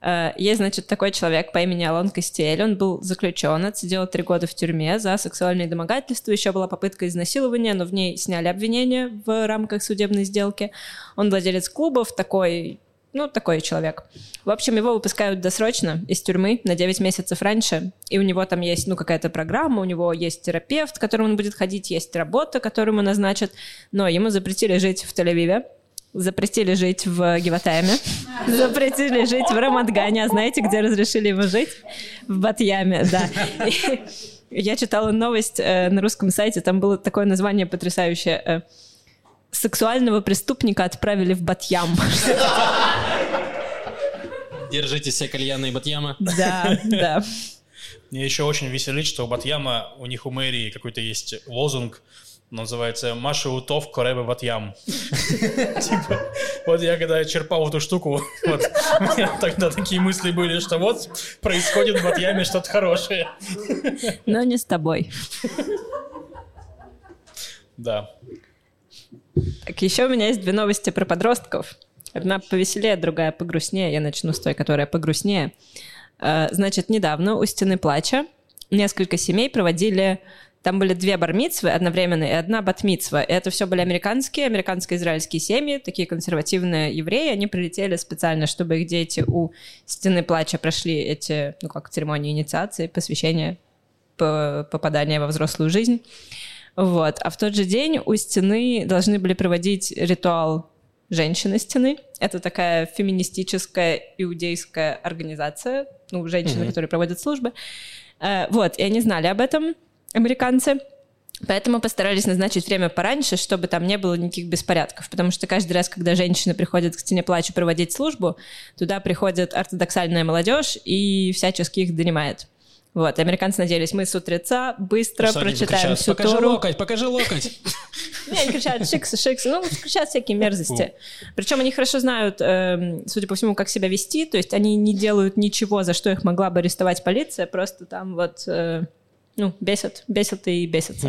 Э, Есть, значит, такой человек по имени Алон Костель. Он был заключен, отсидел три года в тюрьме за сексуальные домогательства. Еще была попытка изнасилования, но в ней сняли обвинение в рамках судебной сделки. Он владелец клубов, такой, ну, такой человек. В общем, его выпускают досрочно из тюрьмы на 9 месяцев раньше. И у него там есть, ну, какая-то программа, у него есть терапевт, к которому он будет ходить, есть работа, которую ему назначат. Но ему запретили жить в Тель-Авиве, запретили жить в Гиватаяме, *laughs* запретили жить в Рамадгане. А знаете, где разрешили ему жить? В Батьяме, да. Я читала новость э, на русском сайте, там было такое название потрясающее. «Сексуального преступника отправили в Батьям». Держите все кальяны и Батьяма. Да, да. Мне еще очень веселит, что у Батьяма, у них у мэрии какой-то есть лозунг, называется «Маша Утов Коребе Батьям». Типа, вот я когда черпал эту штуку, вот, у меня тогда такие мысли были, что вот происходит в Батьяме что-то хорошее. Но не с тобой. Да. Так, еще у меня есть две новости про подростков. Одна повеселее, другая погрустнее. Я начну с той, которая погрустнее. Э, Значит, недавно у Стены Плача несколько семей проводили... Там были две бармицвы одновременно и одна батмицва. И это все были американские, американско-израильские семьи, такие консервативные евреи. Они прилетели специально, чтобы их дети у Стены Плача прошли эти, ну как, церемонии инициации, посвящения, по- попадания во взрослую жизнь. Вот. А в тот же день у стены должны были проводить ритуал женщины стены. Это такая феминистическая иудейская организация, ну, женщины, которые проводят службы. Э, Вот, и они знали об этом, американцы. Поэтому постарались назначить время пораньше, чтобы там не было никаких беспорядков. Потому что каждый раз, когда женщины приходят к стене плача проводить службу, туда приходит ортодоксальная молодежь и всячески их донимает. Вот, американцы надеялись, мы с утреца быстро Что прочитаем всю Покажи Тору. локоть, покажи локоть. *laughs* Не, они кричат шиксы, шиксы, ну, кричат всякие мерзости. Причем они хорошо знают, эм, судя по всему, как себя вести, то есть они не делают ничего, за что их могла бы арестовать полиция, просто там вот, э, ну, бесят, бесят и бесятся.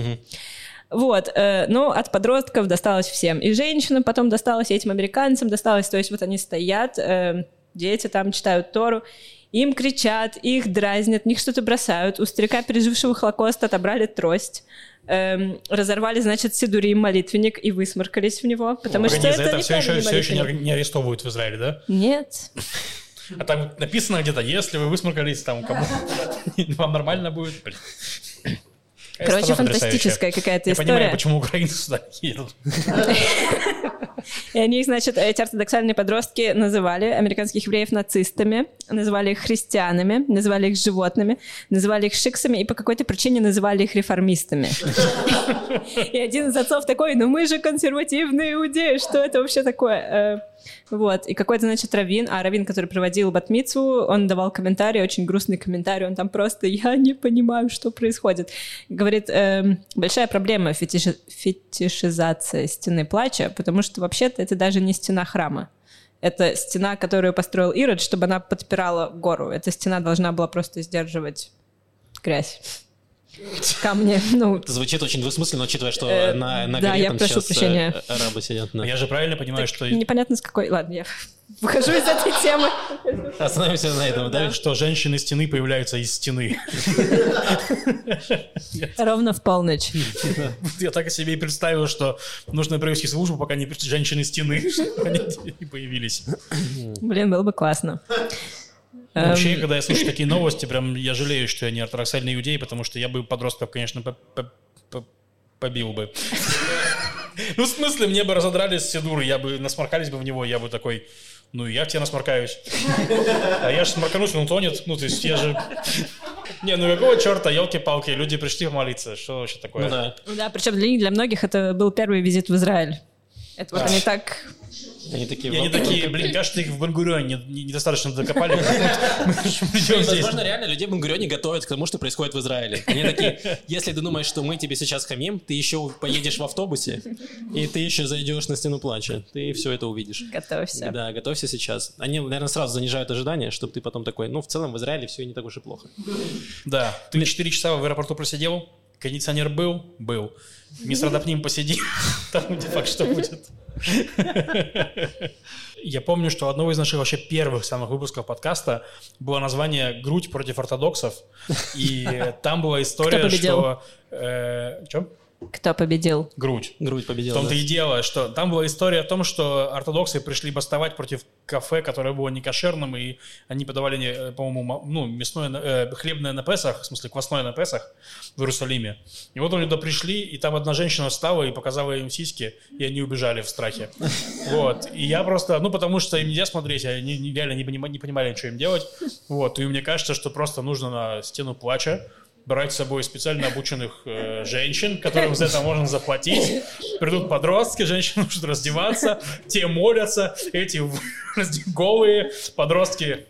Вот, э, ну, от подростков досталось всем. И женщинам потом досталось, и этим американцам досталось. То есть вот они стоят, э, дети там читают Тору, им кричат, их дразнят, в них что-то бросают. У старика, пережившего Холокост, отобрали трость. эм, разорвали, значит, сидурим, молитвенник, и высморкались в него, потому что Погоди, за это, это все еще, все еще не, не арестовывают в Израиле, да? Нет. А там написано где-то, если вы высморкались, там кому *laughs* вам нормально будет. Короче, фантастическая какая-то Я понимаю, история. почему украинцы сюда едут. *laughs* И они, значит, эти ортодоксальные подростки называли американских евреев нацистами, называли их христианами, называли их животными, называли их шиксами и по какой-то причине называли их реформистами. И один из отцов такой, ну мы же консервативные иудеи, что это вообще такое? Вот, и какой-то, значит, раввин, а раввин, который проводил батмицу, он давал комментарий, очень грустный комментарий, он там просто, я не понимаю, что происходит. Говорит, эм, большая проблема фетиши- фетишизация стены плача, потому что вообще-то это даже не стена храма. Это стена, которую построил Ирод, чтобы она подпирала гору. Эта стена должна была просто сдерживать грязь. Камни, ну, Это звучит очень двусмысленно, учитывая, что Э, на, на да, горе я там прошу сейчас э, прощения. арабы сидят. да. Я же правильно понимаю, что, непонятно с какой... Ладно, я выхожу из этой темы. Остановимся на этом, да? что женщины стены появляются из стены. Ровно в полночь. Я так себе и представил, что нужно провести службу, пока не пришли женщины стены, чтобы они не появились. Блин, было бы классно. Эм, Вообще, когда я слышу такие новости, прям я жалею, что я не ортодоксальный иудей, потому что я бы подростков, конечно, по- по- по- побил бы. *laughs* Ну, в смысле, мне бы разодрали седуры, я бы насморкались бы в него, я бы такой, ну, и я в тебя насморкаюсь. А я же сморканусь, он утонет. Ну, то есть я же... Не, ну какого черта, елки-палки, люди пришли помолиться, что вообще такое? Ну да. Ну Да, причем для них, для многих это был первый визит в Израиль. Это вот они так... Они такие... Они «Вот, такие, блин, кажется, их в Бенгурионе не- не- недостаточно докопали. *laughs* Здесь. Возможно, реально людей в Бенгурионе готовят к тому, что происходит в Израиле. Они такие, если ты думаешь, что мы тебе сейчас хамим, ты еще поедешь в автобусе, и ты еще зайдешь на стену плача. Ты все это увидишь. Готовься. Да, готовься сейчас. Они, наверное, сразу занижают ожидания, чтобы ты потом такой, ну, в целом в Израиле все не так уж и плохо. Да, ты 4 часа в аэропорту просидел, кондиционер был? Был. Мисрадопним посиди, *laughs* там не факт, что будет. Я помню, что одного из наших вообще первых самых выпусков подкаста было название «Грудь против ортодоксов», и там была история, что... э, чё? Кто победил? Грудь. Грудь В победила. том-то да. и дело, что там была история о том, что ортодоксы пришли бастовать против кафе, которое было не кошерным, и они подавали, э, по-моему, ну, мясное, э, хлебное на Песах, в смысле квасное на Песах в Иерусалиме. И вот они туда пришли, и там одна женщина встала и показала им сиськи, и они убежали в страхе. Вот. И я просто, ну, потому что им нельзя смотреть, они реально не понимали, что им делать. Вот. И мне кажется, что просто нужно на стену плача брать с собой специально обученных э, женщин, которым за это можно заплатить. Придут подростки, женщины будут раздеваться, те молятся, эти голые *laughs* подростки.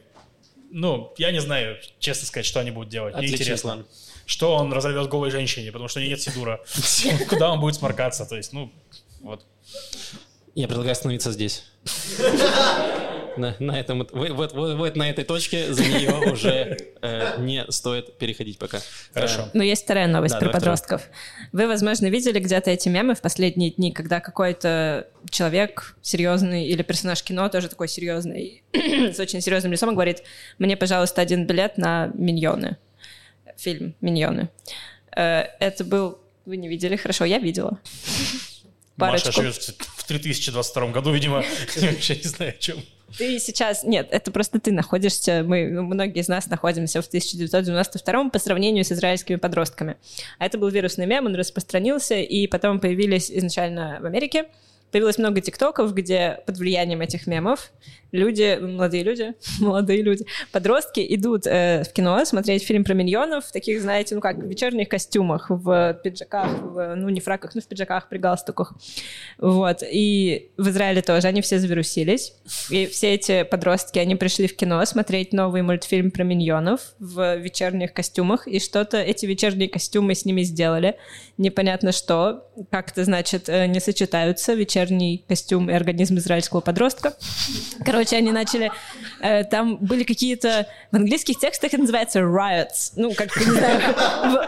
Ну, я не знаю, честно сказать, что они будут делать. Мне Отличный интересно. план. Что он разорвет голой женщине, потому что у нее нет сидура. *laughs* Куда он будет сморкаться? То есть, ну, вот. Я предлагаю остановиться здесь. *laughs* На, на этом, вот, вот, вот, вот на этой точке за нее *laughs* уже э, не стоит переходить пока. Хорошо. Э, Ну, есть вторая новость Да, про подростков. Вы, возможно, видели где-то эти мемы в последние дни, когда какой-то человек серьезный или персонаж кино тоже такой серьезный, *clears throat* с очень серьезным лицом говорит, мне, пожалуйста, один билет на «Миньоны». Фильм «Миньоны». Э, Это был... Вы не видели? Хорошо, я видела. *laughs* Маша Парочку. живет в 3022 году, видимо. *laughs* Вообще не знаю, о чем. Ты сейчас... Нет, это просто ты находишься... Мы, многие из нас находимся в 1992 по сравнению с израильскими подростками. А это был вирусный мем, он распространился, и потом появились изначально в Америке. Появилось много тиктоков, где под влиянием этих мемов люди, молодые люди, *laughs* молодые люди, подростки идут э, в кино смотреть фильм про миньонов в таких, знаете, ну как, в вечерних костюмах, в пиджаках, в, ну не фраках, ну в пиджаках, при галстуках. Вот. И в Израиле тоже они все завирусились. И все эти подростки, они пришли в кино смотреть новый мультфильм про миньонов в вечерних костюмах, и что-то эти вечерние костюмы с ними сделали. Непонятно что. Как-то, значит, э, не сочетаются вечерний костюм и организм израильского подростка. Короче, они начали... э, там были какие-то... В английских текстах это называется riots. Ну, как, не знаю,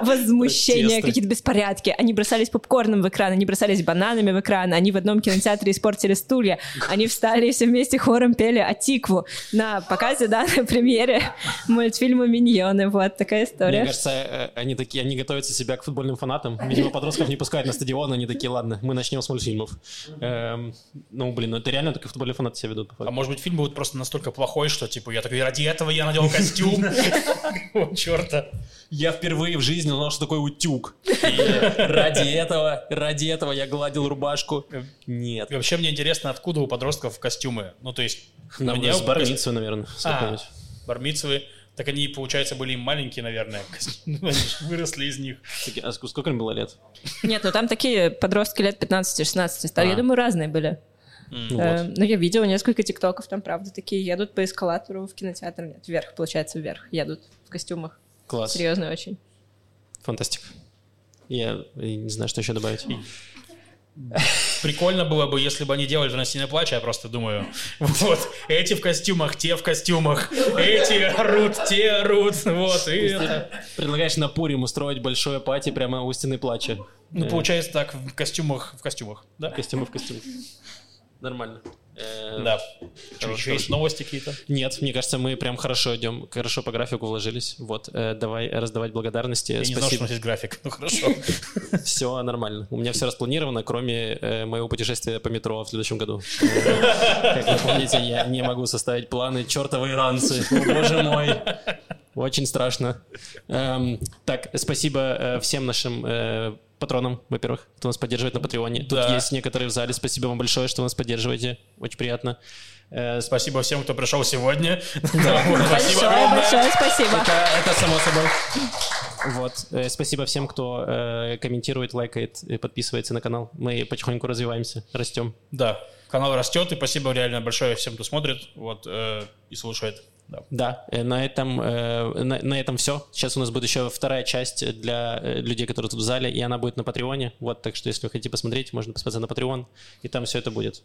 возмущения, какие-то беспорядки. Они бросались попкорном в экран, они бросались бананами в экран, они в одном кинотеатре испортили стулья, они встали и все вместе хором пели «Атикву» на показе, да, *laughs* на премьере мультфильма «Миньоны». Вот такая Мне история. кажется, э, они такие, они готовятся себя к футбольным фанатам. Видимо, подростков не пускают на стадион, они такие, ладно, мы начнем с мультфильмов. Эм, ну, блин, ну это реально только футбольные фанаты себя ведут. А может быть, фильм будет просто настолько плохой, что, типа, я такой, ради этого я надел костюм. *laughs* Черта. Я впервые в жизни узнал, что такое утюг. Ради этого, ради этого я гладил рубашку. Нет. Вообще мне интересно, откуда у подростков костюмы. Ну, то есть, у Нам меня с бармицу, наверное, А, какой-нибудь. бармицевы. Так они, получается, были маленькие, наверное. *laughs* Ну, выросли из них. А ск- сколько им было лет? Нет, ну там такие подростки лет 15-16 стали. Я А. думаю, разные были. Ну Э, вот. Ну, я видела несколько тиктоков, там, правда, такие едут по эскалатору в кинотеатр. Нет, вверх, получается, вверх едут в костюмах. Класс. Серьезно очень. Фантастика. Я не знаю, что еще добавить. Прикольно было бы, если бы они делали это на стене плача, я просто думаю, вот, эти в костюмах, те в костюмах, эти орут, те орут, вот, и это. Предлагаешь на Пурим устроить большое пати прямо у стены плача. Ну, Э, получается так, в костюмах, в костюмах, да? Костюмы в костюм. Нормально. Э, Да. Хорошо, Еще есть новости какие-то? Нет, мне кажется, мы прям хорошо идем, хорошо по графику вложились. Вот, э, давай раздавать благодарности. Я не знал, что у нас есть график. Ну, хорошо. *laughs* Все нормально. У меня все распланировано, кроме э, моего путешествия по метро в следующем году. Как вы помните, я не могу составить планы. Чертовы иранцы. Боже мой. Очень страшно. Эм, так, спасибо э, всем нашим э, патронам, во-первых, кто нас поддерживает на Патреоне. Тут Да. есть некоторые в зале. Спасибо вам большое, что нас поддерживаете. Очень приятно. Э, сп- Спасибо всем, кто пришел сегодня. *laughs* Спасибо Большое, большое спасибо. Это, это само собой. Вот. Э, Спасибо всем, кто э, комментирует, лайкает и подписывается на канал. Мы потихоньку развиваемся, растем. Да, канал растет, и спасибо реально большое всем, кто смотрит вот, э, и слушает. Да. Да, э, на этом, э, на, на этом все. Сейчас у нас будет еще вторая часть для э, людей, которые тут в зале, и она будет на Патреоне. Вот, так что если вы хотите посмотреть, можно посмотреть на Patreon, и там все это будет.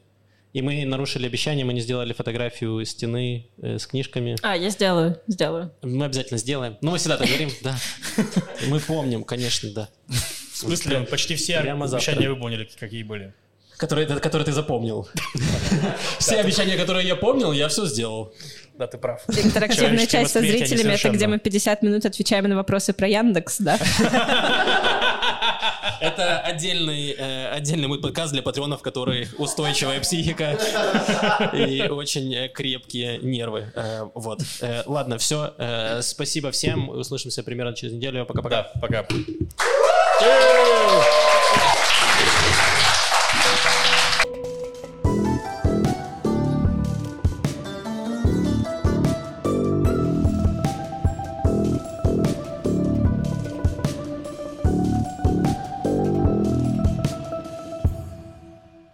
И мы нарушили обещание, мы не сделали фотографию стены э, с книжками. А, я сделаю, сделаю. Мы обязательно сделаем. Ну, мы всегда так говорим, да. *laughs* Мы помним, конечно, да. В смысле, почти все обещания выполнили, какие были. Которые, которые ты запомнил. *laughs* Все обещания, которые я помнил, я все сделал. Да, ты прав. Интерактивная часть со зрителями, это где мы 50 минут отвечаем на вопросы про Яндекс, да? *laughs* Это отдельный, э, отдельный мой подкаст для патронов, которых *laughs* устойчивая психика и очень э, крепкие нервы. Э, вот. Э, ладно, все. Э, спасибо всем. Услышимся примерно через неделю. Пока-пока. Да, пока.